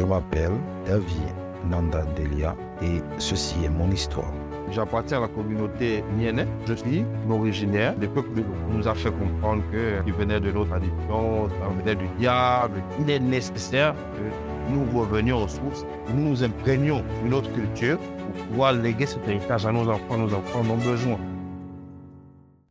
Je m'appelle Elvie Nandandelia et ceci est mon histoire. J'appartiens à la communauté Niene. Je suis originaire des peuples de l'eau. On nous a fait comprendre qu'ils venaient de nos traditions, ça venait du diable. Il est nécessaire que nous revenions aux sources, nous nous imprégnions d'une autre culture pour pouvoir léguer cet héritage à nos enfants. Nos enfants en ont besoin.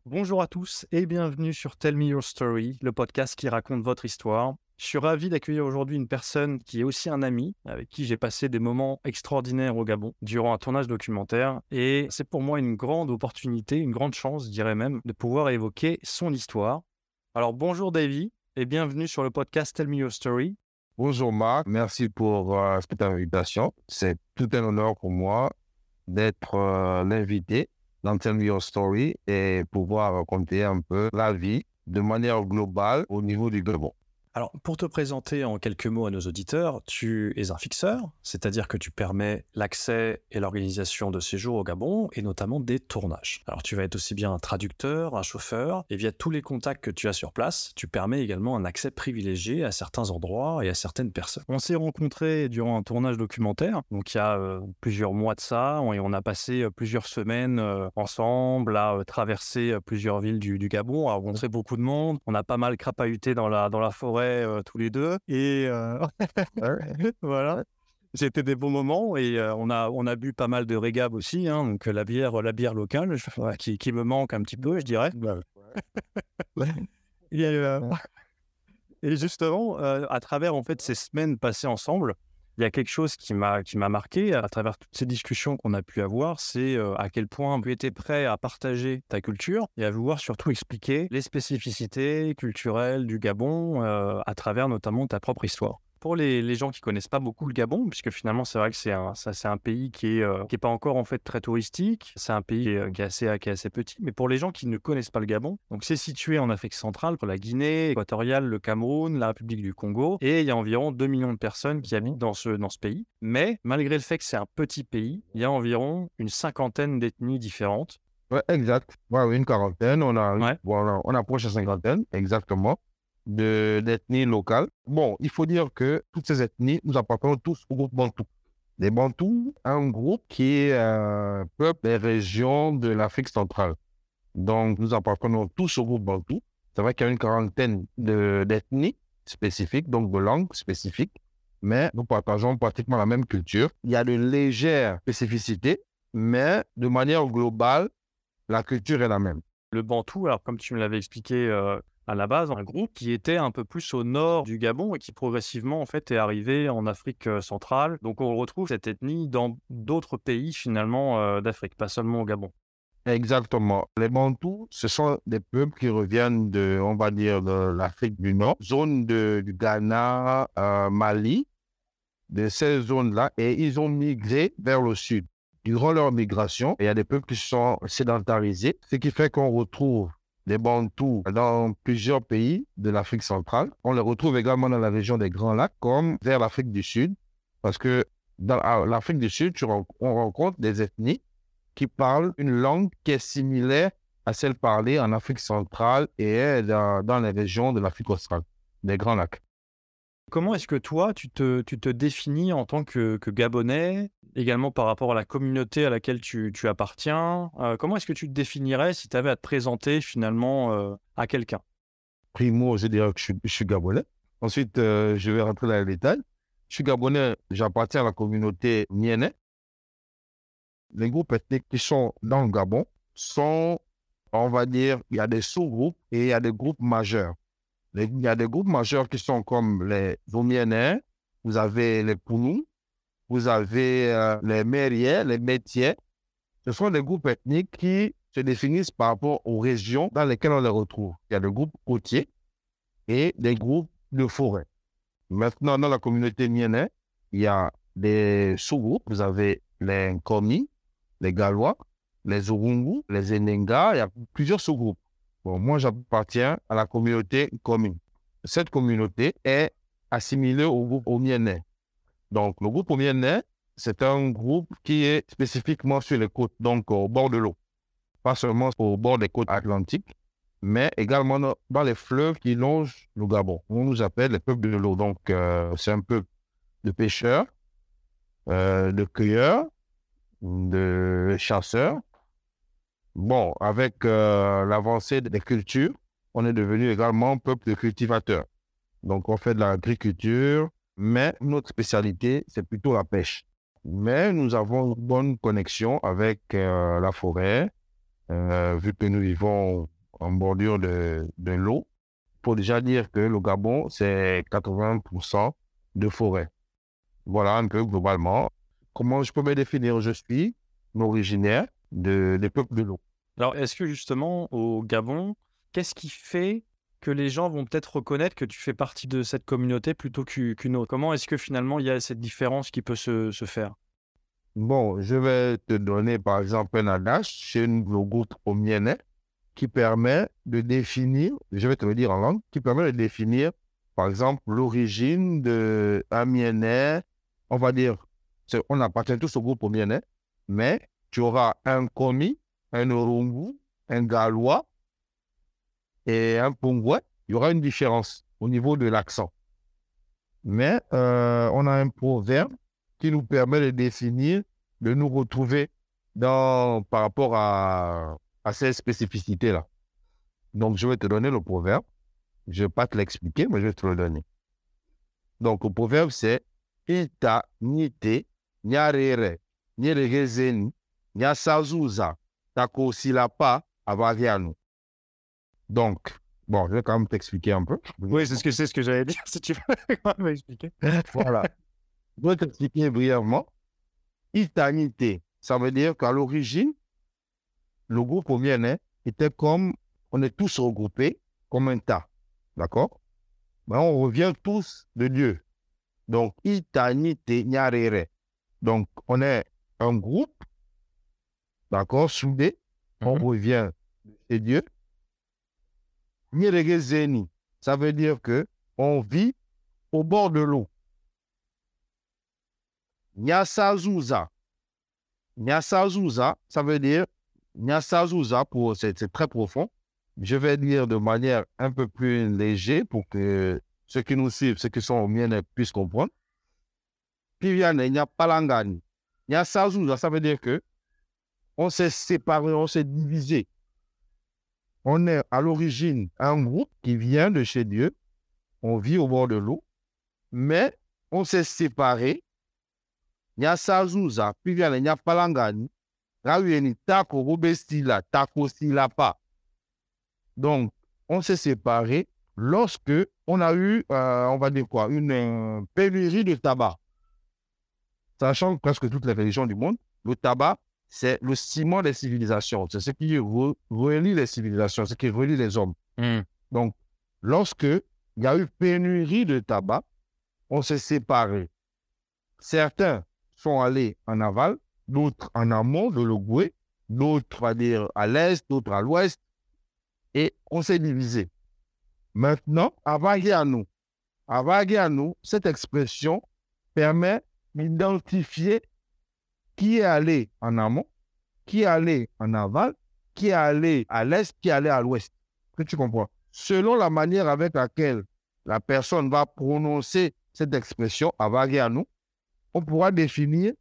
Bonjour à tous et bienvenue sur Tell Me Your Story, le podcast qui raconte votre histoire. Je suis ravi d'accueillir aujourd'hui une personne qui est aussi un ami, avec qui j'ai passé des moments extraordinaires au Gabon durant un tournage documentaire. Et c'est pour moi une grande opportunité, une grande chance, je dirais même, de pouvoir évoquer son histoire. Alors bonjour Davy et bienvenue sur le podcast Tell Me Your Story. Bonjour Marc, merci pour euh, cette invitation. C'est tout un honneur pour moi d'être euh, l'invité dans Tell Me Your Story et pouvoir raconter un peu la vie de manière globale au niveau du Gabon. Alors, pour te présenter en quelques mots à nos auditeurs, tu es un fixeur, c'est-à-dire que tu permets l'accès et l'organisation de séjours au Gabon, et notamment des tournages. Alors, tu vas être aussi bien un traducteur, un chauffeur, et via tous les contacts que tu as sur place, tu permets également un accès privilégié à certains endroits et à certaines personnes. On s'est rencontrés durant un tournage documentaire, donc il y a euh, plusieurs mois de ça, et on a passé euh, plusieurs semaines euh, ensemble à traverser plusieurs villes du, Gabon, à rencontrer beaucoup de monde. On a pas mal crapahuté dans la, dans la forêt euh, tous les deux. Et euh, voilà. C'était des bons moments et euh, on, a, on a bu pas mal de régab aussi, hein, donc la bière, la bière locale qui, qui, me manque un petit peu, je dirais. et, et, justement, à travers en fait ces semaines passées ensemble, il y a quelque chose qui m'a marqué à travers toutes ces discussions qu'on a pu avoir, c'est à quel point tu étais prêt à partager ta culture et à vouloir surtout expliquer les spécificités culturelles du Gabon à travers notamment ta propre histoire pour les, gens qui connaissent pas beaucoup le Gabon, puisque finalement c'est vrai que c'est un, c'est un pays qui est, euh, qui est pas encore en fait très touristique, c'est un pays euh, qui est, assez, qui est assez petit, mais pour les gens qui ne connaissent pas le Gabon, donc c'est situé en Afrique centrale, pour la Guinée équatoriale, le Cameroun, la République du Congo, et il y a environ 2 millions de personnes qui habitent dans ce, dans ce pays. Mais malgré le fait que c'est un petit pays, il y a environ une cinquantaine d'ethnies différentes. Ouais, exact. Ouais, une quarantaine, on, a, on, on approche la cinquantaine, exactement d'ethnie locale. Bon, il faut dire que toutes ces ethnies, nous appartenons tous au groupe Bantou. Les Bantous, un groupe qui un peuple des régions de l'Afrique centrale. Donc, nous appartenons tous au groupe Bantou. C'est vrai qu'il y a une quarantaine d'ethnies spécifiques, donc de langues spécifiques, mais nous partageons pratiquement la même culture. Il y a de légères spécificités, mais de manière globale, la culture est la même. Le bantou, alors comme tu me l'avais expliqué euh, à la base un groupe qui était un peu plus au nord du Gabon et qui progressivement en fait est arrivé en Afrique euh, centrale. Donc on retrouve cette ethnie dans d'autres pays finalement euh, d'Afrique, pas seulement au Gabon. Exactement. Les Bantous, ce sont des peuples qui reviennent de, on va dire, de l'Afrique du Nord, zone de, du Ghana, euh, Mali, de ces zones-là, et ils ont migré vers le sud. Durant leur migration, il y a des peuples qui sont sédentarisés, ce qui fait qu'on retrouve des Bantous dans plusieurs pays de l'Afrique centrale. On les retrouve également dans la région des Grands Lacs, comme vers l'Afrique du Sud, parce que dans l'Afrique du Sud, on rencontre des ethnies qui parlent une langue qui est similaire à celle parlée en Afrique centrale et dans, dans les régions de l'Afrique australe, des Grands Lacs. Comment est-ce que toi, tu te, définis en tant que, Gabonais, également par rapport à la communauté à laquelle tu, appartiens? Euh, Comment est-ce que tu te définirais si tu avais à te présenter finalement euh, à quelqu'un? Primo, je dirais que je, suis Gabonais. Ensuite, euh, je vais rentrer dans les détails. Je suis Gabonais, j'appartiens à la communauté Mienais. Les groupes ethniques qui sont dans le Gabon sont, on va dire, il y a des sous-groupes et il y a des groupes majeurs. Il y a des groupes majeurs qui sont comme les Vomienais, vous avez les Pounou, vous avez euh, les Mériens, les Métiers. Ce sont des groupes ethniques qui se définissent par rapport aux régions dans lesquelles on les retrouve. Il y a des groupes côtiers et des groupes de forêt. Maintenant, dans la communauté mienne, il y a des sous-groupes. Vous avez les Nkomi, les Galois, les Urungu, les Enenga. Il y a plusieurs sous-groupes. Bon, moi, j'appartiens à la communauté commune. Cette communauté est assimilée au groupe Omienais. Donc, le groupe Omienais, c'est un groupe qui est spécifiquement sur les côtes, donc au bord de l'eau. Pas seulement au bord des côtes atlantiques, mais également dans les fleuves qui longent le Gabon. On nous appelle les peuples de l'eau. Donc, euh, c'est un peu de pêcheurs, euh, de cueilleurs, de chasseurs. Bon, avec euh, l'avancée des cultures, on est devenu également peuple de cultivateurs. Donc, on fait de l'agriculture, mais notre spécialité, c'est plutôt la pêche. Mais nous avons une bonne connexion avec euh, la forêt, euh, vu que nous vivons en bordure de, de l'eau. Il faut déjà dire que le Gabon, c'est 80% de forêt. Voilà un peu globalement comment je peux me définir. Je suis originaire de, des peuples de l'eau. Alors, est-ce que justement, au Gabon, qu'est-ce qui fait que les gens vont peut-être reconnaître que tu fais partie de cette communauté plutôt qu'une autre? Comment est-ce que finalement il y a cette différence qui peut se, se faire? Bon, je vais te donner par exemple un adage. Chez le groupe Omienais qui permet de définir, je vais te le dire en langue, qui permet de définir par exemple l'origine de Amienais, on va dire, on appartient tous au groupe Omienais, mais tu auras un commis, un Orungu, un Galois, et un Pongouais, il y aura une différence au niveau de l'accent. Mais euh, on a un proverbe qui nous permet de définir, de nous retrouver dans, par rapport à, ces spécificités-là. Donc, je vais te donner le proverbe. Je ne vais pas te l'expliquer, mais je vais te le donner. Donc, le proverbe, c'est Ita nyasazuza takosilapa avagianu. Donc, bon, je vais quand même t'expliquer un peu. Oui, c'est ce que, ce que j'allais dire, si tu veux quand même expliquer? voilà. Je vais t'expliquer brièvement. Itanité, ça veut dire qu'à l'origine, le groupe Omienais était comme, on est tous regroupés comme un tas. D'accord? Mais on revient tous de Dieu. Donc, Itanité Nyarere. Donc, on est un groupe, d'accord, soudé. On Mhm. revient de Dieu. Nyeregezeni, ça veut dire que on vit au bord de l'eau. Nyasazuza. Nyasazuza, ça veut dire Nyasazuza, pour, c'est, très profond. Je vais dire de manière un peu plus légère pour que ceux qui nous suivent, ceux qui sont au mien puissent comprendre. Piviane, Nyapalangani. Nyasazuza, ça veut dire que on s'est séparé, on s'est divisé. On est à l'origine un groupe qui vient de chez Dieu. On vit au bord de l'eau, mais on s'est séparé. Nyasazuza, puis vient le Nyapalangani. Rawieni tako robestila, tako silapa. Donc, on s'est séparé lorsque on a eu, euh, on va dire quoi, une euh, pénurie de tabac. Sachant que presque toutes les religions du monde, le tabac, c'est le ciment des civilisations. C'est ce qui re- relie les civilisations, ce qui relie les hommes. Hmm. Donc, lorsque il y a eu pénurie de tabac, on s'est séparés. Certains sont allés en aval, d'autres en amont de l'Ogooué, d'autres, dire, à l'est, d'autres à l'ouest, et on s'est divisé. Maintenant, Avagiano. Avagiano, cette expression permet d'identifier qui est allé en amont, qui est allé en aval, qui est allé à l'est, qui est allé à l'ouest. Que tu comprends? Selon la manière avec laquelle la personne va prononcer cette expression, Avagiano, on pourra définir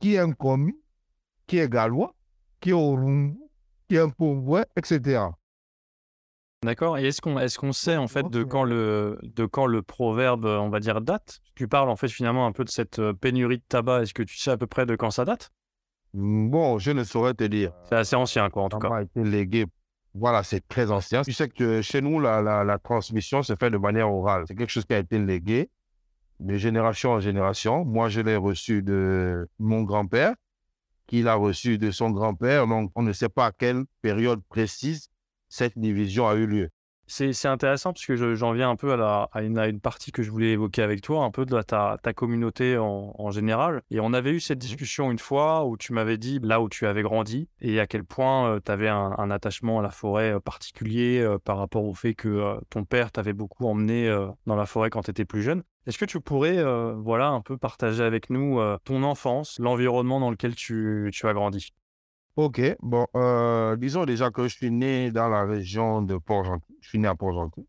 qui est un commis, qui est gallois, qui est orungu, qui est un pauvre, etc. D'accord. Et est-ce qu'on est-ce qu'on sait en fait de quand le de quand le proverbe, on va dire, date? Tu parles en fait finalement un peu de cette pénurie de tabac. Est-ce que tu sais à peu près de quand ça date? Bon, je ne saurais te dire. C'est assez ancien, quoi, en tout cas. été légué. Voilà, c'est très ancien. Tu sais que chez nous, la, la, la transmission se fait de manière orale. C'est quelque chose qui a été légué de génération en génération. Moi, je l'ai reçu de mon grand-père, qui l'a reçu de son grand-père. Donc, on ne sait pas à quelle période précise cette division a eu lieu. C'est intéressant parce que je- j'en viens un peu à, la, à, une, à une partie que je voulais évoquer avec toi, un peu de la- ta, ta communauté en, en général. Et on avait eu cette discussion une fois où tu m'avais dit là où tu avais grandi et à quel point tu avais un, un attachement à la forêt euh, particulier euh, par rapport au fait que euh, ton père t'avait beaucoup emmené euh, dans la forêt quand tu étais plus jeune. Est-ce que tu pourrais euh, voilà, un peu partager avec nous euh, ton enfance, l'environnement dans lequel tu, tu as grandi? Ok, bon, euh, disons déjà que je suis né dans la région de Port-Gentil. Je suis né à Port-Gentil.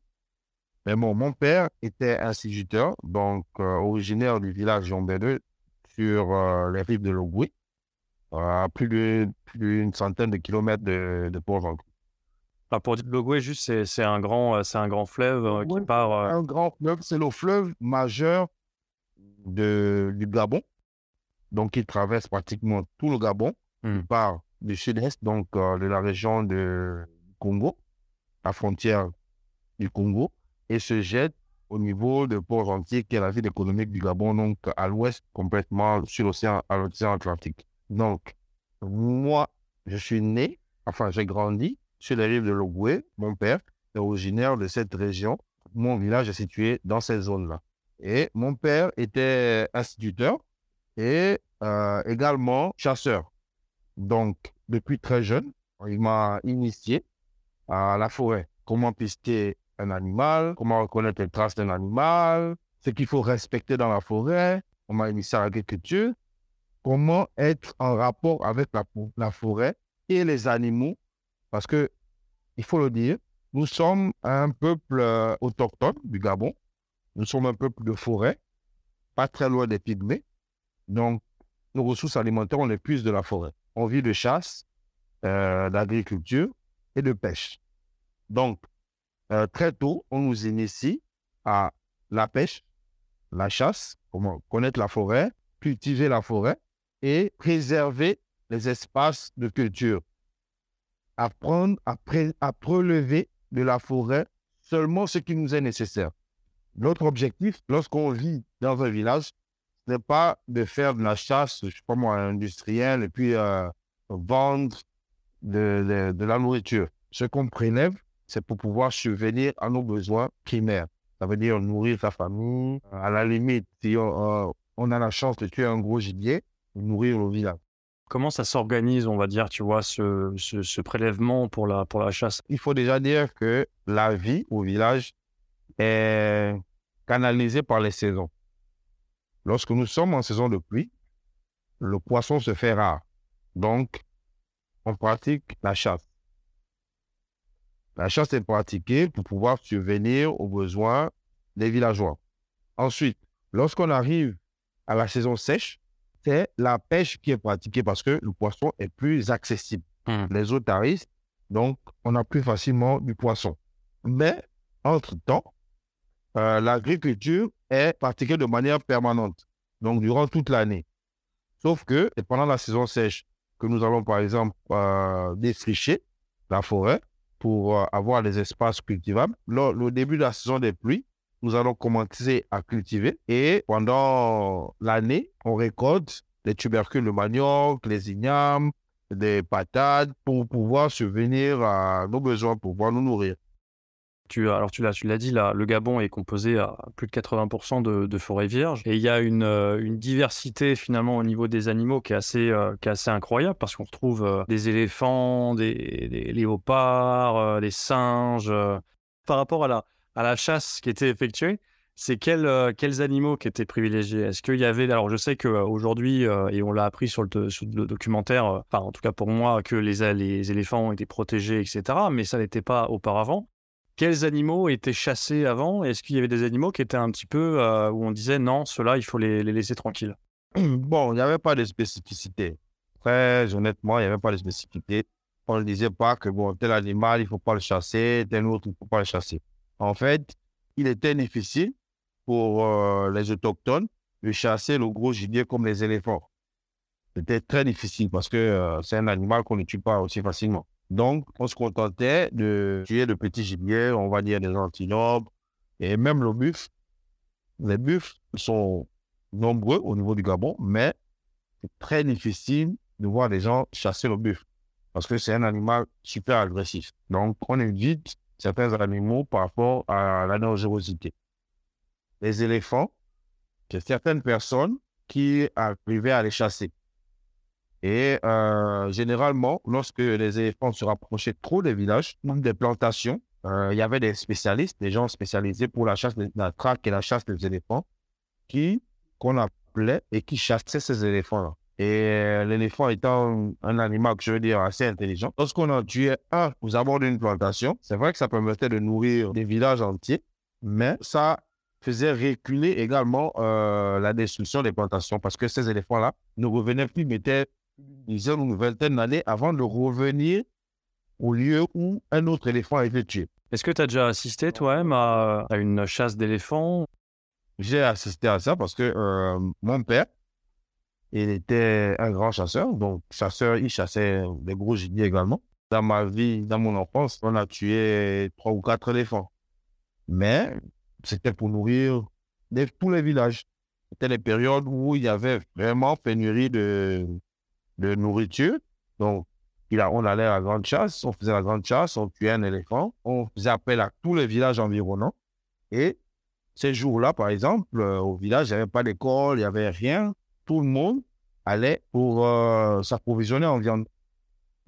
Mais bon, mon père était instituteur, donc euh, originaire du village Jean-Bédeux, sur euh, les rives de l'Ogoué, à plus d'une centaine de kilomètres de, de Port-Gentil. Alors pour dire l'Ogoué, juste, c'est un, grand, un grand fleuve qui part. Un grand fleuve, c'est le fleuve majeur de, du Gabon. Donc, il traverse pratiquement tout le Gabon. Il hmm. part du sud-est, donc de la région de Congo, la frontière du Congo, et se jette au niveau de Port-Gentil, qui est la ville économique du Gabon, donc à l'ouest, complètement sur l'océan, à l'océan Atlantique. Donc, moi, je suis né, enfin, j'ai grandi sur les rives de l'Ogoué. Mon père est originaire de cette région. Mon village est situé dans cette zone-là. Et mon père était instituteur et euh, également chasseur. Donc, depuis très jeune, il m'a initié à la forêt. Comment pister un animal, comment reconnaître les traces d'un animal, ce qu'il faut respecter dans la forêt. On m'a initié à l'agriculture. Comment être en rapport avec la, la forêt et les animaux. Parce que, il faut le dire, nous sommes un peuple euh, autochtone du Gabon. Nous sommes un peuple de forêt, pas très loin des pygmées. Donc, nos ressources alimentaires, on les puise de la forêt. On vit de chasse, euh, d'agriculture et de pêche. Donc, euh, très tôt, on nous initie à la pêche, la chasse, comment connaître la forêt, cultiver la forêt et préserver les espaces de culture. Apprendre à, à prélever de la forêt seulement ce qui nous est nécessaire. Notre objectif, lorsqu'on vit dans un village, n'est pas de faire de la chasse, je sais pas moi, industrielle et puis euh, vendre de, de, la nourriture. Ce qu'on prélève, c'est pour pouvoir subvenir à nos besoins primaires. Ça veut dire nourrir sa famille. À la limite, si on, euh, a la chance de tuer un gros gibier, nourrir le village. Comment ça s'organise, on va dire, tu vois, ce, ce, prélèvement pour la, pour la chasse? Il faut déjà dire que la vie au village est canalisée par les saisons. Lorsque nous sommes en saison de pluie, le poisson se fait rare. Donc, on pratique la chasse. La chasse est pratiquée pour pouvoir subvenir aux besoins des villageois. Ensuite, lorsqu'on arrive à la saison sèche, c'est la pêche qui est pratiquée parce que le poisson est plus accessible. Hmm. Les eaux tarissent, donc on a plus facilement du poisson. Mais, entre-temps, euh, l'agriculture est pratiquée de manière permanente, donc durant toute l'année. Sauf que pendant la saison sèche que nous allons, par exemple, euh, défricher la forêt pour euh, avoir des espaces cultivables. Lors, le début de la saison des pluies, nous allons commencer à cultiver et pendant l'année, on récolte les tubercules de manioc, les ignames, des patates pour pouvoir subvenir à nos besoins, pour pouvoir nous nourrir. Tu, alors tu l'as, tu l'as dit, le Gabon est composé à plus de 80% de, forêts vierges et il y a une, euh, une, diversité finalement au niveau des animaux qui est assez, euh, qui est assez incroyable parce qu'on retrouve euh, des éléphants, des, léopards, des singes. Par rapport à la, à la chasse qui était effectuée, c'est quels, quels animaux qui étaient privilégiés? Est-ce qu'il y avait, alors je sais qu'aujourd'hui, et on l'a appris sur le, documentaire, en tout cas pour moi, que les, les éléphants étaient protégés, etc., mais ça n'était pas auparavant quels animaux étaient chassés avant Est-ce qu'il y avait des animaux qui étaient un petit peu euh, où on disait non, ceux-là, il faut les, laisser tranquilles? Bon, il n'y avait pas de spécificité. Très honnêtement, il n'y avait pas de spécificité. On ne disait pas que bon, tel animal, il ne faut pas le chasser, tel autre, il ne faut pas le chasser. En fait, il était difficile pour euh, les autochtones de chasser le gros gibier comme les éléphants. C'était très difficile parce que euh, c'est un animal qu'on ne tue pas aussi facilement. Donc, on se contentait de tuer de petits gibiers, on va dire des antilopes, et même le buffle. Les buffles sont nombreux au niveau du Gabon, mais c'est très difficile de voir des gens chasser le buffle parce que c'est un animal super agressif. Donc, on évite certains animaux par rapport à la dangerosité. Les éléphants, c'est certaines personnes qui arrivaient à les chasser. Et euh, généralement, lorsque les éléphants se rapprochaient trop des villages des plantations, euh, il y avait des spécialistes, des gens spécialisés pour la chasse, la traque et la chasse des éléphants, qui qu'on appelait et qui chassaient ces éléphants-là. Et euh, l'éléphant étant un, animal, je veux dire, assez intelligent, lorsqu'on en tuait un aux abords d'une plantation, c'est vrai que ça permettait de nourrir des villages entiers, mais ça faisait reculer également la destruction des plantations parce que ces éléphants-là ne revenaient plus, mettaient une dizaine ou une vingtaine d'années avant de revenir au lieu où un autre éléphant a été tué. Est-ce que tu as déjà assisté toi-même à, à une chasse d'éléphants? J'ai assisté à ça parce que euh, mon père, il était un grand chasseur, donc chasseur, il chassait des gros gibiers également. Dans ma vie, dans mon enfance, on a tué trois ou quatre éléphants. Mais c'était pour nourrir tous les villages. C'était les périodes où il y avait vraiment pénurie de, de nourriture. Donc, il a, on allait à la grande chasse, on faisait la grande chasse, on tuait un éléphant, on faisait appel à tous les villages environnants. Et ces jours-là, par exemple, euh, au village, il n'y avait pas d'école, il n'y avait rien. Tout le monde allait pour euh, s'approvisionner en viande.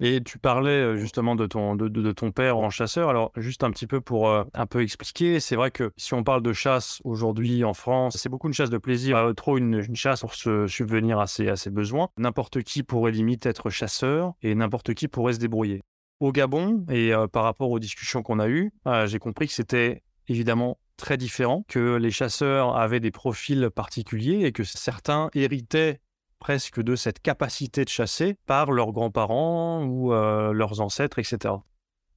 Et tu parlais justement de ton, de, ton père en chasseur. Alors, juste un petit peu pour un peu expliquer, c'est vrai que si on parle de chasse aujourd'hui en France, c'est beaucoup une chasse de plaisir, euh, trop une, chasse pour se subvenir à ses, à ses besoins. N'importe qui pourrait limite être chasseur et n'importe qui pourrait se débrouiller. Au Gabon, et par rapport aux discussions qu'on a eues, euh, j'ai compris que c'était évidemment très différent, que les chasseurs avaient des profils particuliers et que certains héritaient presque de cette capacité de chasser par leurs grands-parents ou euh, leurs ancêtres, etc.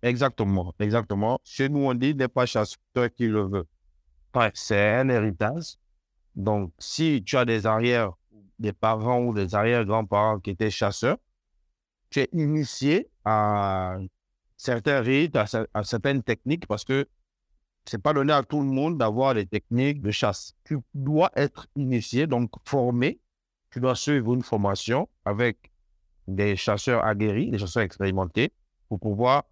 Exactement, exactement. Chez nous, on dit n'est pas chasseur qui le veut. Ouais. C'est un héritage. Donc, si tu as des arrières, des parents ou des arrière-grands-parents qui étaient chasseurs, tu es initié à certains rites, à, cer- à certaines techniques parce que c'est pas donné à tout le monde d'avoir des techniques de chasse. Tu dois être initié, donc formé. Tu dois suivre une formation avec des chasseurs aguerris, des chasseurs expérimentés pour pouvoir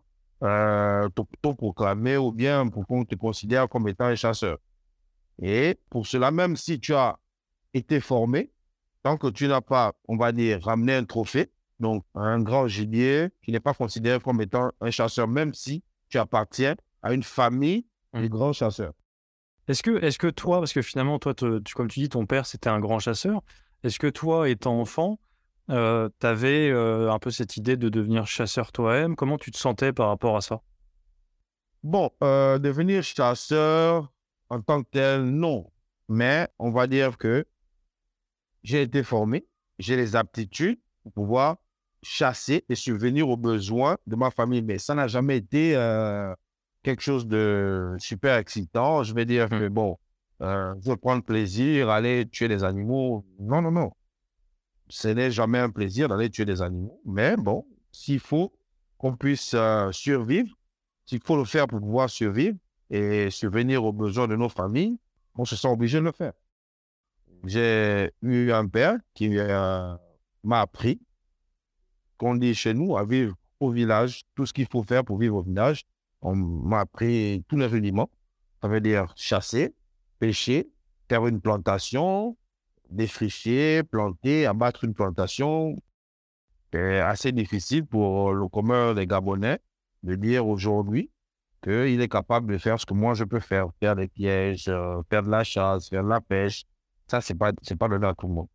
euh, t'autoproclamer ou bien pour qu'on te considère comme étant un chasseur. Et pour cela, même si tu as été formé, tant que tu n'as pas, on va dire, ramené un trophée, donc un grand gibier, tu n'es pas considéré comme étant un chasseur, même si tu appartiens à une famille de Mhm. grands chasseurs. Est-ce que, est que toi, parce que finalement, toi, te- tu, comme tu dis, ton père, c'était un grand chasseur, est-ce que toi, étant enfant, tu avais un peu cette idée de devenir chasseur toi-même? Comment tu te sentais par rapport à ça? Bon, euh, devenir chasseur en tant que tel, non. Mais on va dire que j'ai été formé, j'ai les aptitudes pour pouvoir chasser et subvenir aux besoins de ma famille. Mais ça n'a jamais été euh, quelque chose de super excitant. Je vais dire que, bon, euh, je prendre plaisir, aller tuer des animaux. Non, non, non. Ce n'est jamais un plaisir d'aller tuer des animaux. Mais bon, s'il faut qu'on puisse euh, survivre, s'il faut le faire pour pouvoir survivre et subvenir aux besoins de nos familles, on se sent obligé de le faire. J'ai eu un père qui euh, m'a appris qu'on dit chez nous à vivre au village, tout ce qu'il faut faire pour vivre au village. On m'a appris tous les rudiments. Ça veut dire chasser, pêcher, faire une plantation, défricher, planter, abattre une plantation. C'est assez difficile pour le commun des Gabonais de dire aujourd'hui qu'il est capable de faire ce que moi je peux faire, faire des pièges, euh, faire de la chasse, faire de la pêche. Ça, c'est pas, pas donné à tout le monde.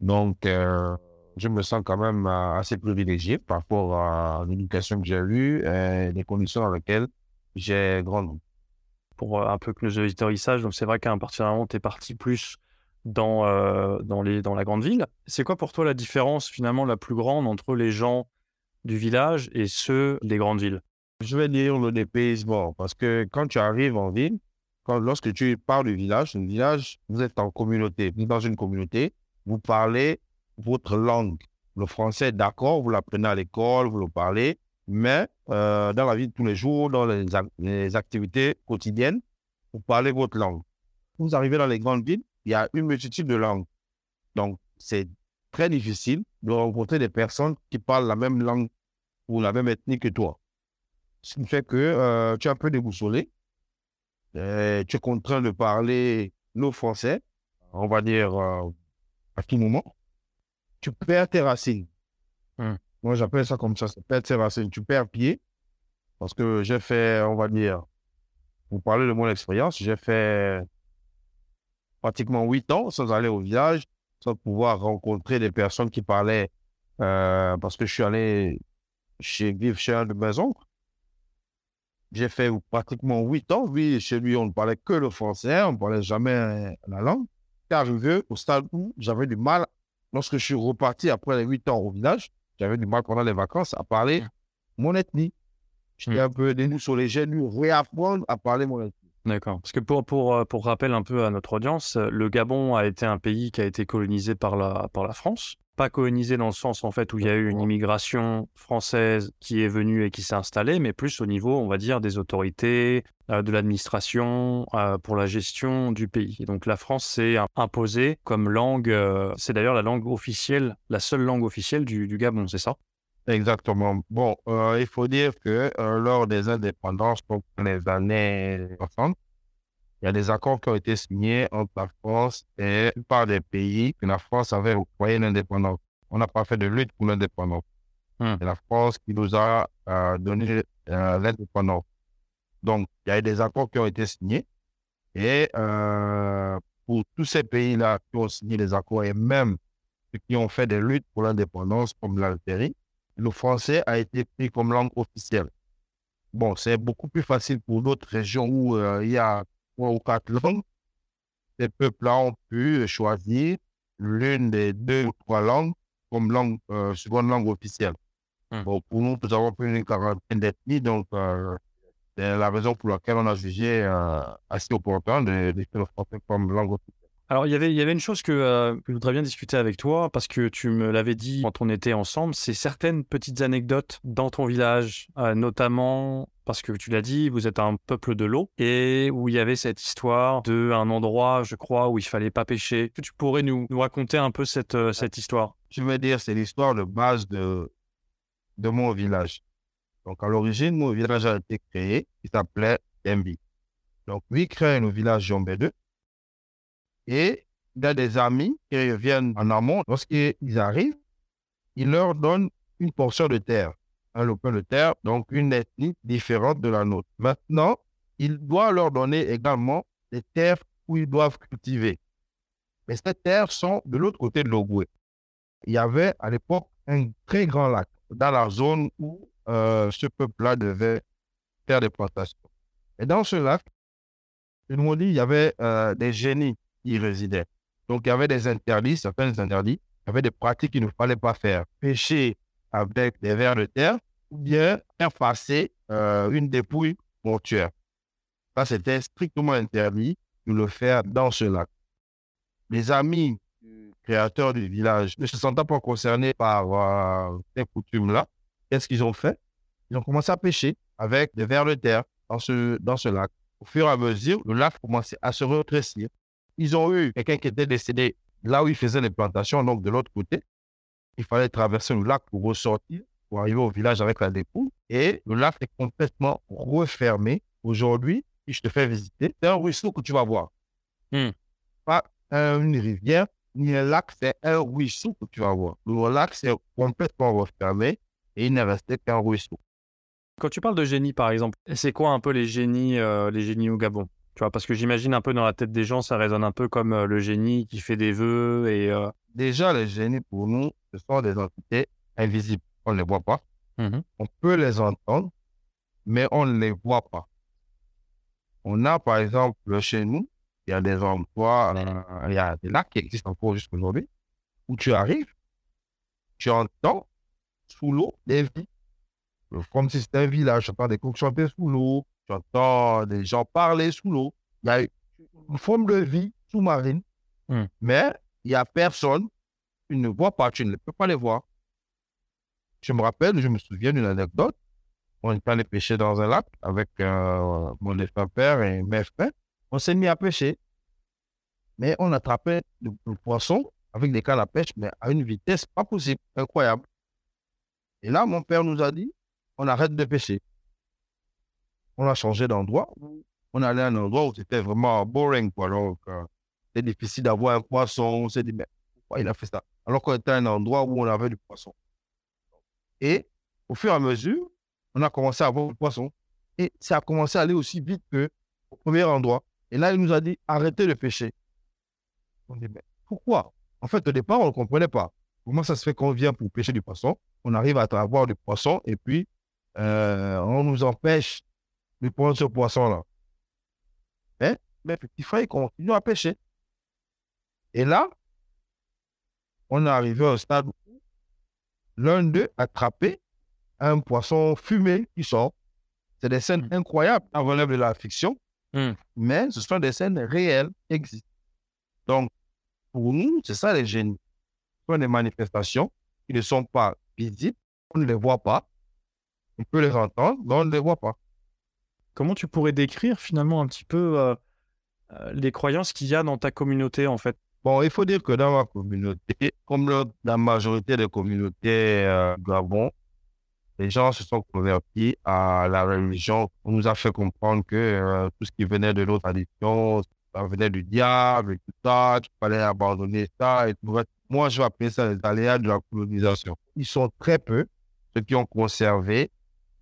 Donc, euh, je me sens quand même euh, assez privilégié par rapport à l'éducation que j'ai eue et les conditions dans lesquelles j'ai grandi. Pour un peu que nos auditeurs y donc c'est vrai qu'à partir d'un moment, tu es parti plus dans, dans, les, dans la grande ville. C'est quoi pour toi la différence finalement la plus grande entre les gens du village et ceux des grandes villes? Je vais dire le dépaysement parce que quand tu arrives en ville, lorsque tu pars du village, le village, vous êtes en communauté, vous êtes dans une communauté, vous parlez votre langue. Le français, d'accord, vous l'apprenez à l'école, vous le parlez, mais euh, dans la vie de tous les jours, dans les, ac- les activités quotidiennes, vous parlez votre langue. Vous arrivez dans les grandes villes, il y a une multitude de langues. Donc, c'est très difficile de rencontrer des personnes qui parlent la même langue ou la même ethnie que toi. Ce qui fait que euh, tu es un peu déboussolé. Tu es contraint de parler le français, on va dire euh, à tout moment. Tu perds tes racines. Hmm. Moi, j'appelle ça comme ça, c'est perdre tes racines. Tu perds pied. Parce que j'ai fait, on va dire, pour parler de mon expérience, j'ai fait pratiquement huit ans sans aller au village, sans pouvoir rencontrer des personnes qui parlaient, euh, parce que je suis allé chez, vivre chez un de mes oncles. J'ai fait pratiquement huit ans. Oui, chez lui, on ne parlait que le français, on ne parlait jamais la langue. J'étais arrivé au stade où j'avais du mal, lorsque je suis reparti après les huit ans au village, j'avais du mal pendant les vacances à parler mon ethnie. J'étais Hmm. un peu dénou sur les genoux, réapprendre à parler mon ethnie. D'accord. Parce que pour, pour, euh, pour rappel un peu à notre audience, euh, le Gabon a été un pays qui a été colonisé par la, par la France. Pas colonisé dans le sens en fait où il y a eu une immigration française qui est venue et qui s'est installée, mais plus au niveau, on va dire, des autorités, euh, de l'administration, euh, pour la gestion du pays. Et donc la France s'est im- imposée comme langue, euh, c'est d'ailleurs la langue officielle, la seule langue officielle du, du Gabon, c'est ça? Exactement. Bon, euh, il faut dire que euh, lors des indépendances, donc dans les années 60, il y a des accords qui ont été signés entre la France et plupart des pays que la France avait octroyé l'indépendance. On n'a pas fait de lutte pour l'indépendance. Hmm. C'est la France qui nous a euh, donné l'indépendance. Donc, il y a eu des accords qui ont été signés. Et pour tous ces pays-là qui ont signé des accords et même ceux qui ont fait des luttes pour l'indépendance, comme l'Algérie, le français a été pris comme langue officielle. Bon, c'est beaucoup plus facile pour d'autres régions où euh, il y a trois ou quatre langues. Ces peuples-là ont pu choisir l'une des deux ou trois langues comme langue, euh, seconde langue officielle. Hmm. Bon, pour nous, nous avons plus une quarantaine d'ethnies, donc euh, c'est la raison pour laquelle on a jugé assez opportun de, de faire le français comme langue officielle. Alors, il y avait, une chose que, euh, que je voudrais bien discuter avec toi, parce que tu me l'avais dit quand on était ensemble, c'est certaines petites anecdotes dans ton village, euh, notamment parce que tu l'as dit, vous êtes un peuple de l'eau, et où il y avait cette histoire d'un endroit, je crois, où il fallait pas pêcher. Tu pourrais nous, raconter un peu cette, euh, histoire? Je veux dire, c'est l'histoire de base de, de mon village. Donc, à l'origine, mon village a été créé, il s'appelait Dembi. Donc, lui crée le village Jombé 2. Et il a des amis qui reviennent en amont. Lorsqu'ils arrivent, il leur donne une portion de terre, un lopin de terre, donc une ethnie différente de la nôtre. Maintenant, il doit leur donner également des terres où ils doivent cultiver. Mais ces terres sont de l'autre côté de l'Ogoué il y avait à l'époque un très grand lac dans la zone où euh, ce peuple-là devait faire des plantations. Et dans ce lac, ils m'ont dit il y avait euh, des génies y résidaient. Donc il y avait des interdits, certains interdits, il y avait des pratiques qu'il ne fallait pas faire. Pêcher avec des vers de terre ou bien passer euh, une dépouille mortuaire. Ça, c'était strictement interdit de le faire dans ce lac. Les amis créateurs du village ne se sentant pas concernés par euh, ces coutumes-là, qu'est-ce qu'ils ont fait? Ils ont commencé à pêcher avec des vers de terre dans ce, dans ce lac. Au fur et à mesure, le lac commençait à se rétrécir. Ils ont eu quelqu'un qui était décédé là où ils faisaient les plantations, donc de l'autre côté. Il fallait traverser le lac pour ressortir, pour arriver au village avec la dépouille. Et le lac est complètement refermé. Aujourd'hui, si je te fais visiter, c'est un ruisseau que tu vas voir. Hmm. Pas une rivière, ni un lac, c'est un ruisseau que tu vas voir. Le lac, c'est complètement refermé et il n'est resté qu'un ruisseau. Quand tu parles de génie, par exemple, c'est quoi un peu les génies, euh, les génies au Gabon? Tu vois, parce que j'imagine un peu dans la tête des gens, ça résonne un peu comme euh, le génie qui fait des vœux et. euh, Déjà, les génies, pour nous, ce sont des entités invisibles. On ne les voit pas. mhm. On peut les entendre, mais on ne les voit pas. On a, par exemple, chez nous, il y a des endroits, euh, il y a des lacs qui existent encore jusqu'à aujourd'hui, où tu arrives, tu entends sous l'eau des vies. Comme si c'était un village, tu entends des coqs chanter sous l'eau, tu entends des gens parler sous l'eau. Il y a une forme de vie sous-marine, Hmm. mais il n'y a personne, tu ne vois pas, tu ne peux pas les voir. Je me rappelle, je me souviens d'une anecdote. On est allé pêcher dans un lac avec euh, mon père et mes frères. On s'est mis à pêcher. Mais on attrapait le, le poisson avec des cannes à pêche, mais à une vitesse pas possible, incroyable. Et là, mon père nous a dit, on arrête de pêcher. On a changé d'endroit. On allait à un endroit où c'était vraiment boring. Quoi. Donc, euh, c'est difficile d'avoir un poisson. On s'est dit, mais pourquoi il a fait ça Alors qu'on était à un endroit où on avait du poisson. Et au fur et à mesure, on a commencé à avoir du poisson. Et ça a commencé à aller aussi vite que au premier endroit. Et là, il nous a dit, arrêtez de pêcher. On dit, mais pourquoi? En fait, au départ, on ne comprenait pas. Comment ça se fait qu'on vient pour pêcher du poisson? On arrive à avoir du poisson et puis euh, on nous empêche de prendre ce poisson-là. Mais mes petits frères, ils continuent à pêcher. Et là, on est arrivé au stade où l'un d'eux a attrapé un poisson fumé qui sort. C'est des scènes Mm. incroyables. Ça relève de la fiction, Mm. mais ce sont des scènes réelles qui existent. Donc, pour nous, c'est ça les génies. Ce sont des manifestations qui ne sont pas visibles, on ne les voit pas. On peut les entendre, mais on ne les voit pas. Comment tu pourrais décrire finalement un petit peu euh, euh, les croyances qu'il y a dans ta communauté en fait? Bon, il faut dire que dans ma communauté, comme le- la majorité des communautés euh, Gabon, les gens se sont convertis à la religion. On nous a fait comprendre que euh, tout ce qui venait de nos traditions, ça venait du diable et tout ça, qu'il fallait abandonner ça. Et tout. Moi, je vais appeler ça les aléas de la colonisation. Ils sont très peu ceux qui ont conservé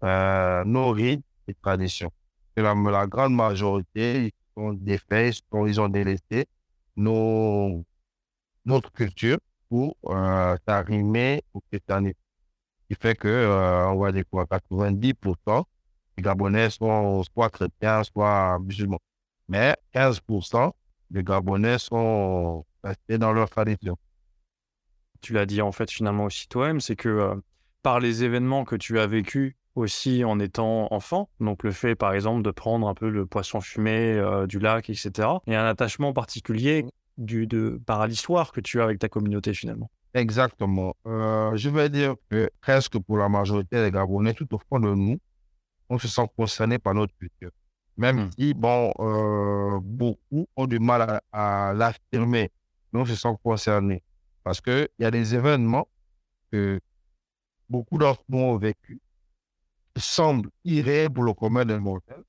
nos rites et traditions. La, grande majorité, ils sont défaits, ils, ils ont délaissé nos, notre culture pour euh, s'arrimer au christianisme. Ce qui fait que, euh, on va dire quoi, 90% des Gabonais sont soit chrétiens, soit musulmans. Mais 15% des Gabonais sont restés dans leur tradition. Tu l'as dit en fait finalement aussi toi-même, c'est que euh, par les événements que tu as vécus aussi en étant enfant, donc le fait par exemple de prendre un peu le poisson fumé euh, du lac, etc., et un attachement particulier du, de, par l'histoire que tu as avec ta communauté finalement. Exactement. Euh, je vais dire que presque pour la majorité des Gabonais, tout au fond de nous, on se sent concerné par notre culture. Même Hmm. si, bon, euh, beaucoup ont du mal à, à l'affirmer, mais on se sent concerné. Parce qu'il y a des événements que beaucoup d'entre nous ont vécu, qui semblent irréels pour le commun des mortels,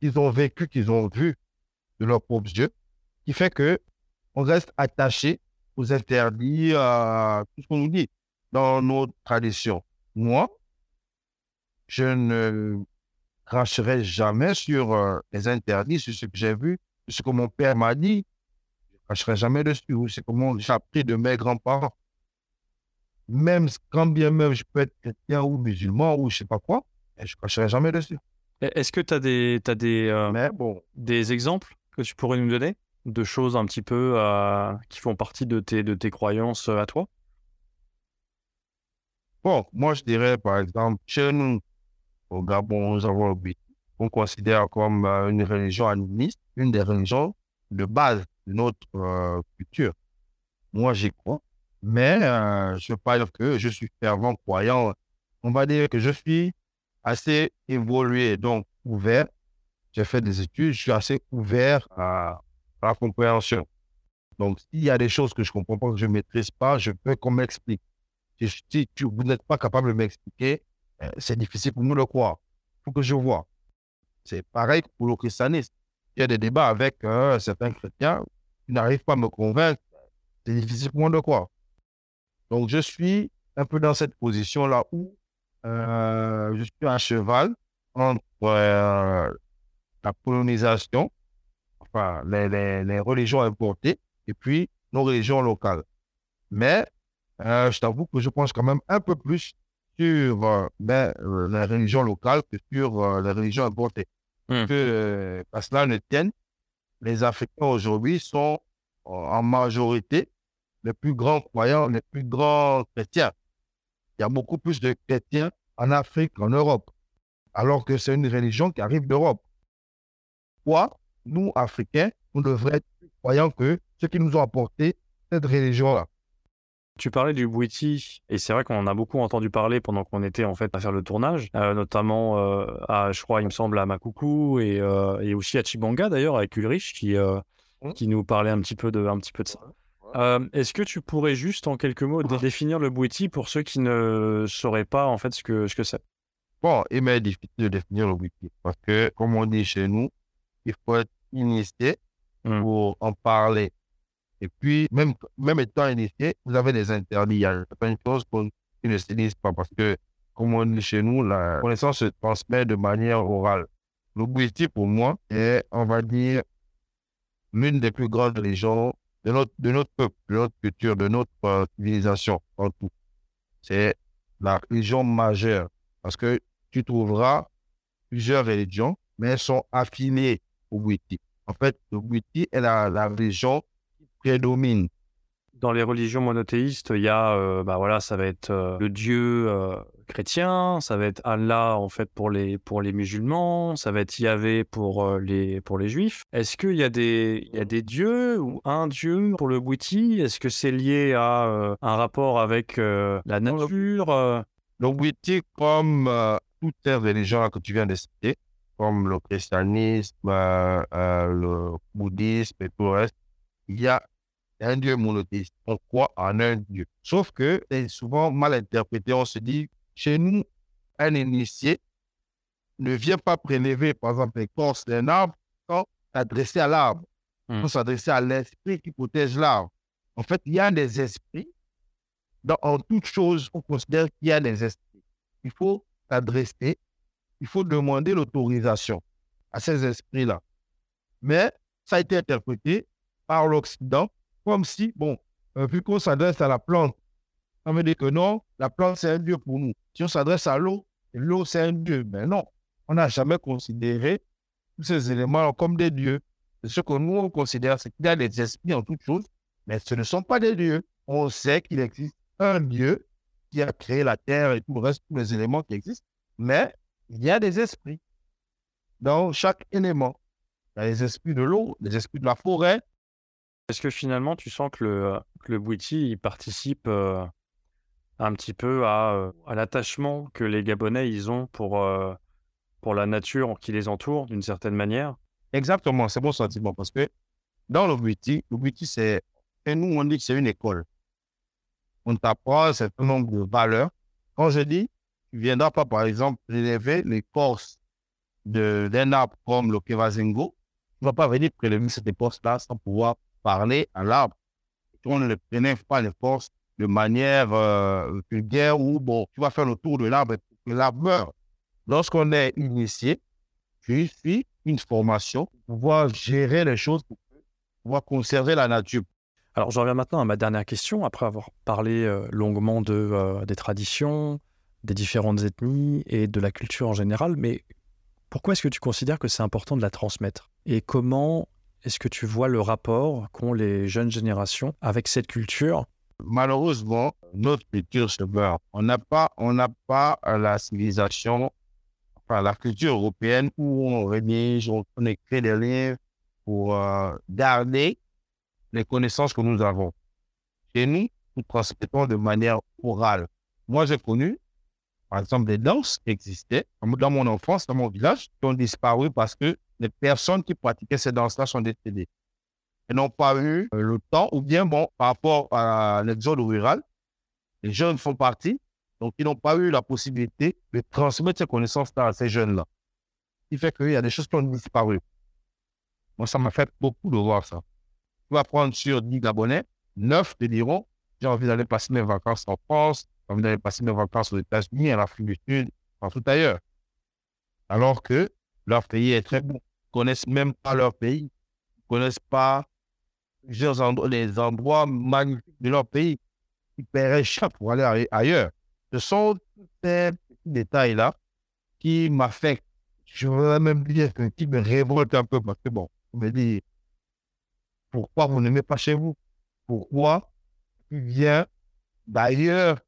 qu'ils ont vécu, qu'ils ont vu de leurs propres yeux, qui fait que on reste attaché aux interdits, à tout ce qu'on nous dit dans nos traditions. Moi, je ne cracherai jamais sur euh, les interdits, sur ce que j'ai vu, sur ce que mon père m'a dit. Je ne cracherai jamais dessus, ou c'est comment j'ai appris de mes grands-parents. Même quand bien même je peux être chrétien ou musulman ou je sais pas quoi, je ne cracherai jamais dessus. Et Est-ce que tu as des, t'as des, euh, Mais bon, des exemples que tu pourrais nous donner de choses un petit peu euh, qui font partie de tes, de tes croyances euh, à toi? Bon, moi, je dirais, par exemple, chez nous, au Gabon, nous avons le qu'on considère comme euh, une religion animiste, une des religions de base de notre culture. Moi, j'y crois, mais euh, je dire que je suis fervent croyant. On va dire que je suis assez évolué, donc ouvert. J'ai fait des études, je suis assez ouvert à, la compréhension. Donc, s'il y a des choses que je ne comprends pas, que je ne maîtrise pas, je veux qu'on m'explique. Si, si tu, vous n'êtes pas capable de m'expliquer, euh, c'est difficile pour nous de croire. Il faut que je vois. C'est pareil pour le christianisme. Il y a des débats avec euh, certains chrétiens qui n'arrivent pas à me convaincre. C'est difficile pour moi de croire. Donc, je suis un peu dans cette position-là où euh, je suis à cheval entre euh, la colonisation, enfin, les, les, les religions importées, et puis nos religions locales. Mais euh, je t'avoue que je pense quand même un peu plus sur ben, les religions locales que sur les religions importées. Hmm. Que, à cela ne tienne, les Africains aujourd'hui sont en majorité les plus grands croyants, les plus grands chrétiens. Il y a beaucoup plus de chrétiens en Afrique qu'en Europe, alors que c'est une religion qui arrive d'Europe. Pourquoi nous, Africains, nous devrions être plus croyants que ceux qui nous ont apporté cette religion-là? Tu parlais du Bouiti, et c'est vrai qu'on en a beaucoup entendu parler pendant qu'on était en fait à faire le tournage, euh, notamment euh, à, je crois, il me semble, à Makoukou et, euh, et aussi à Chibanga d'ailleurs, avec Ulrich, qui, Mhm. qui nous parlait un petit peu de, un petit peu de ça. Euh, Est-ce que tu pourrais juste en quelques mots dé- définir le Bouiti pour ceux qui ne sauraient pas en fait ce que ce que c'est? Bon, il m'est difficile de définir le wiki parce que, comme on dit chez nous, il faut être initié Mm. pour en parler. Et puis, même, même étant initié, vous avez des interdits. Il y a certaines choses qu'on qui ne se disent pas parce que, comme on dit chez nous, la connaissance se transmet de manière orale. Le wiki, pour moi, est, on va dire, l'une des plus grandes religions de notre, de notre peuple, de notre culture, de notre euh, civilisation en tout. C'est la religion majeure parce que tu trouveras plusieurs religions, mais elles sont affiliées au Bouiti. En fait, le Bouiti est la, la religion qui prédomine. Dans les religions monothéistes, il y a, euh, bah voilà, ça va être euh, le Dieu euh, chrétien, ça va être Allah en fait pour les pour les musulmans, ça va être Yahvé pour euh, les pour les juifs. Est-ce qu'il y a des il y a des dieux ou un dieu pour le Bouiti Est-ce que c'est lié à euh, un rapport avec euh, la nature Le Bouiti, comme toutes ces religions que tu viens de citer, comme le christianisme, le bouddhisme et tout le reste, il y a un Dieu monothéiste. On croit en un Dieu? Sauf que c'est souvent mal interprété. On se dit, chez nous, un initié ne vient pas prélever, par exemple, l'écorce d'un arbre sans s'adresser à l'arbre, Hmm. sans s'adresser à l'esprit qui protège l'arbre. En fait, il y a des esprits. Dans, en toute chose, on considère qu'il y a des esprits. Il faut s'adresser, il faut demander l'autorisation à ces esprits-là. Mais ça a été interprété par l'Occident comme si, bon, euh, vu qu'on s'adresse à la plante, ça veut dire que non, la plante, c'est un dieu pour nous. Si on s'adresse à l'eau, l'eau, c'est un dieu. Mais non, on n'a jamais considéré tous ces éléments comme des dieux. Ce que nous, on considère, c'est qu'il y a des esprits en toute chose, mais ce ne sont pas des dieux. On sait qu'il existe un dieu qui a créé la terre et tout le reste, tous les éléments qui existent, mais il y a des esprits dans chaque élément. Il y a les esprits de l'eau, les esprits de la forêt. Est-ce que finalement tu sens que le que le Bouiti il participe euh, un petit peu à, l'attachement que les Gabonais ils ont pour pour la nature qui les entoure d'une certaine manière Exactement, c'est mon sentiment parce que dans le Bouiti, c'est, et nous, on dit que c'est une école. On t'apprend un certain nombre de valeurs. Quand je dis, tu viendras pas, par exemple, prélever l'écorce d'un arbre comme le Kevazingo, tu ne vas pas venir prélever cette écorce-là sans pouvoir parler à l'arbre. On ne le prénève pas l'écorce de manière euh, vulgaire ou, bon, tu vas faire le tour de l'arbre et que l'arbre meurt. Lorsqu'on est initié, tu suis une formation pour pouvoir gérer les choses, pour pouvoir conserver la nature. Alors, j'en reviens maintenant à ma dernière question, après avoir parlé euh, longuement de, euh, des traditions, des différentes ethnies et de la culture en général, mais pourquoi est-ce que tu considères que c'est important de la transmettre? Et comment est-ce que tu vois le rapport qu'ont les jeunes générations avec cette culture Malheureusement, notre culture se meurt. On n'a pas, on n'a pas euh, la civilisation, enfin la culture européenne où on rédige, on, écrit des livres pour euh, garder les connaissances que nous avons. Chez nous, nous transmettons de manière orale. Moi, j'ai connu, par exemple, des danses qui existaient dans mon enfance, dans mon village, qui ont disparu parce que les personnes qui pratiquaient ces danses-là sont décédées. Elles n'ont pas eu euh, le temps, ou bien, bon, par rapport à l'exode rural, les jeunes font partie, donc ils n'ont pas eu la possibilité de transmettre ces connaissances-là à ces jeunes-là. Ce qui fait qu'il y a des choses qui ont disparu. Moi, ça m'a fait beaucoup de voir ça. Tu vas prendre sur 10 Gabonais, 9 te diront j'ai envie d'aller passer mes vacances en France, j'ai envie d'aller passer mes vacances aux États-Unis, en Afrique du Sud, partout ailleurs. Alors que leur pays est très bon. Ils ne connaissent même pas leur pays. Ils ne connaissent pas plusieurs les endroits magnifiques de leur pays. Ils paieraient cher pour aller ailleurs. Ce sont ces détails-là qui m'affectent. Je voudrais même dire qui me révolte un peu parce que bon, on me dit pourquoi vous n'aimez pas chez vous? Pourquoi tu viens d'ailleurs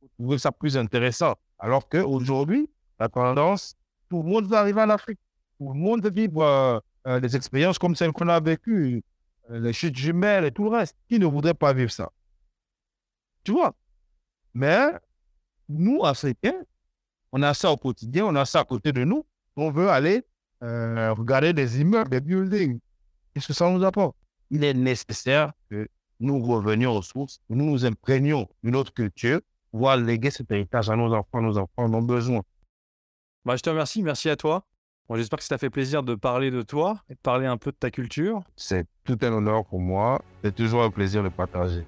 pour trouver ça plus intéressant? Alors qu'aujourd'hui, la tendance, tout le monde veut arriver en Afrique. Tout le monde veut vivre euh, euh, des expériences comme celles qu'on a vécues, les chutes jumelles et tout le reste. Qui ne voudrait pas vivre ça? Tu vois? Mais nous, Africains, on a ça au quotidien, on a ça à côté de nous. On veut aller euh, regarder des immeubles, des buildings. Qu'est-ce que ça nous apporte? Il est nécessaire que nous revenions aux sources, nous nous imprégnions de notre culture, pouvoir léguer cet héritage à nos enfants. Nos enfants en ont besoin. Bah, je te remercie, merci à toi. Bon, J'espère que ça t'a fait plaisir de parler de toi et de parler un peu de ta culture. C'est tout un honneur pour moi. C'est toujours un plaisir de partager.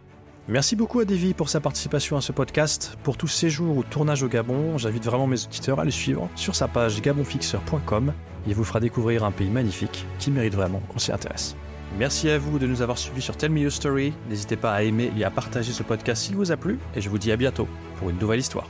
Merci beaucoup à Davy pour sa participation à ce podcast. Pour tout séjour ou tournage au Gabon, j'invite vraiment mes auditeurs à le suivre sur sa page gabonfixeur.com. Il vous fera découvrir un pays magnifique qui mérite vraiment qu'on s'y intéresse. Merci à vous de nous avoir suivis sur Tell Me Your Story. N'hésitez pas à aimer et à partager ce podcast s'il vous a plu. Et je vous dis à bientôt pour une nouvelle histoire.